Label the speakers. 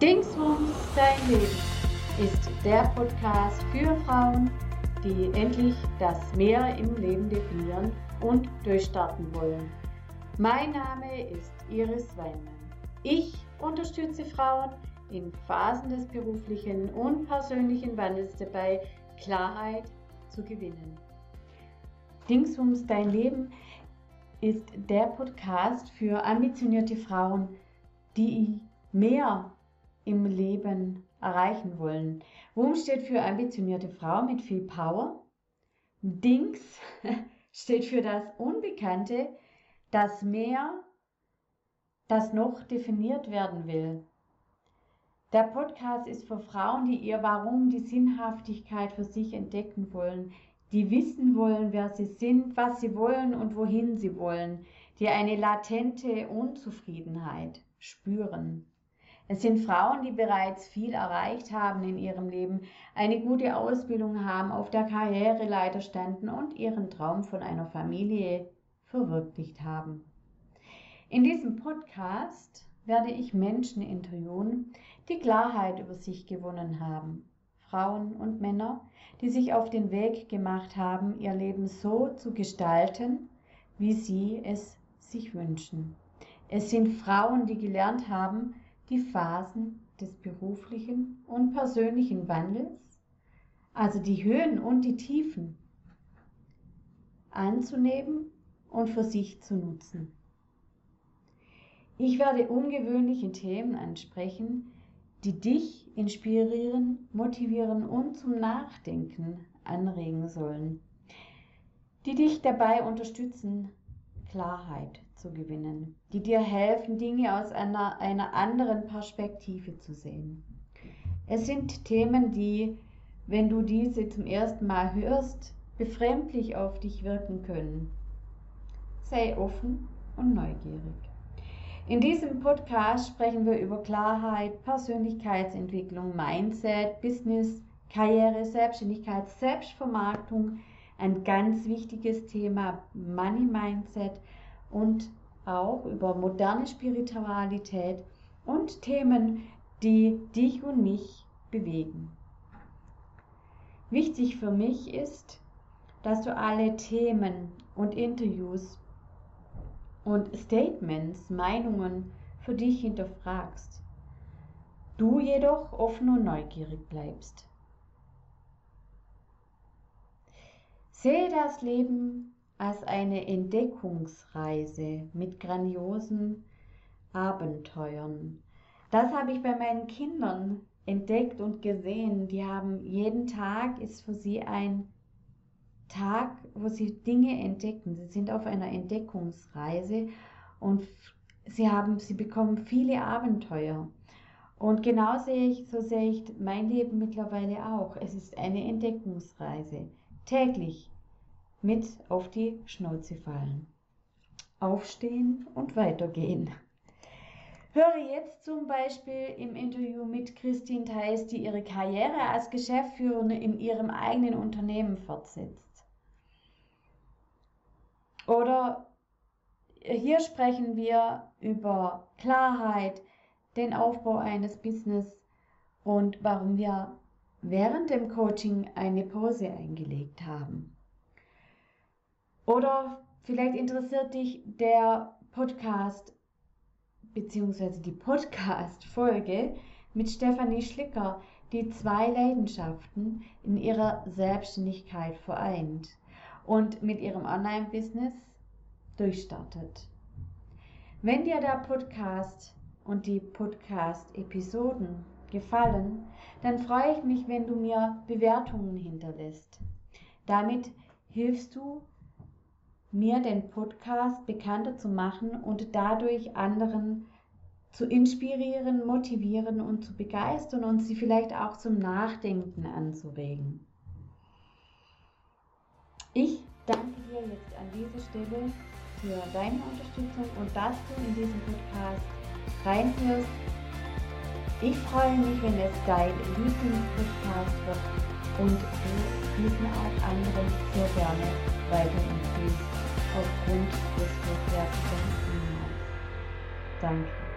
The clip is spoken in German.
Speaker 1: Dingsbums dein Leben ist der Podcast für Frauen, die endlich das Mehr im Leben definieren und durchstarten wollen. Mein Name ist Iris Weinmann. Ich unterstütze Frauen in Phasen des beruflichen und persönlichen Wandels dabei, Klarheit zu gewinnen. Dingsbums dein Leben ist der Podcast für ambitionierte Frauen, die mehr im Leben erreichen wollen. WUM steht für ambitionierte Frau mit viel Power. DINGS steht für das Unbekannte, das Mehr, das noch definiert werden will. Der Podcast ist für Frauen, die ihr Warum, die Sinnhaftigkeit für sich entdecken wollen, die wissen wollen, wer sie sind, was sie wollen und wohin sie wollen, die eine latente Unzufriedenheit spüren. Es sind Frauen, die bereits viel erreicht haben in ihrem Leben, eine gute Ausbildung haben, auf der Karriereleiter standen und ihren Traum von einer Familie verwirklicht haben. In diesem Podcast werde ich Menschen interviewen, die Klarheit über sich gewonnen haben. Frauen und Männer, die sich auf den Weg gemacht haben, ihr Leben so zu gestalten, wie sie es sich wünschen. Es sind Frauen, die gelernt haben, die Phasen des beruflichen und persönlichen Wandels, also die Höhen und die Tiefen, anzunehmen und für sich zu nutzen. Ich werde ungewöhnliche Themen ansprechen, die dich inspirieren, motivieren und zum Nachdenken anregen sollen, die dich dabei unterstützen, Klarheit zu gewinnen, die dir helfen, Dinge aus einer, einer anderen Perspektive zu sehen. Es sind Themen, die, wenn du diese zum ersten Mal hörst, befremdlich auf dich wirken können. Sei offen und neugierig. In diesem Podcast sprechen wir über Klarheit, Persönlichkeitsentwicklung, Mindset, Business, Karriere, Selbstständigkeit, Selbstvermarktung, ein ganz wichtiges Thema Money Mindset und auch über moderne Spiritualität und Themen, die dich und mich bewegen. Wichtig für mich ist, dass du alle Themen und Interviews und Statements, Meinungen für dich hinterfragst. Du jedoch offen und neugierig bleibst. Sehe das Leben als eine Entdeckungsreise mit grandiosen Abenteuern. Das habe ich bei meinen Kindern entdeckt und gesehen. Die haben jeden Tag ist für sie ein Tag, wo sie Dinge entdecken. Sie sind auf einer Entdeckungsreise und sie haben, sie bekommen viele Abenteuer. Und genau sehe ich, so sehe ich mein Leben mittlerweile auch. Es ist eine Entdeckungsreise täglich mit auf die Schnauze fallen. Aufstehen und weitergehen. Höre jetzt zum Beispiel im Interview mit Christine Theis, die ihre Karriere als Geschäftsführerin in ihrem eigenen Unternehmen fortsetzt. Oder hier sprechen wir über Klarheit, den Aufbau eines Business und warum wir während dem Coaching eine Pause eingelegt haben. Oder vielleicht interessiert dich der Podcast bzw. die Podcast-Folge mit Stefanie Schlicker, die zwei Leidenschaften in ihrer Selbstständigkeit vereint und mit ihrem Online-Business durchstartet. Wenn dir der Podcast und die Podcast-Episoden gefallen, dann freue ich mich, wenn du mir Bewertungen hinterlässt. Damit hilfst du mir den Podcast bekannter zu machen und dadurch anderen zu inspirieren, motivieren und zu begeistern und sie vielleicht auch zum Nachdenken anzuregen. Ich danke dir jetzt an dieser Stelle für deine Unterstützung und dass du in diesen Podcast reinhörst ich freue mich, wenn es dein Lieblingspodcast wird und du diesen auch anderen sehr gerne weiterempfiehlst aufgrund des hochwertigen Inhalts. Danke.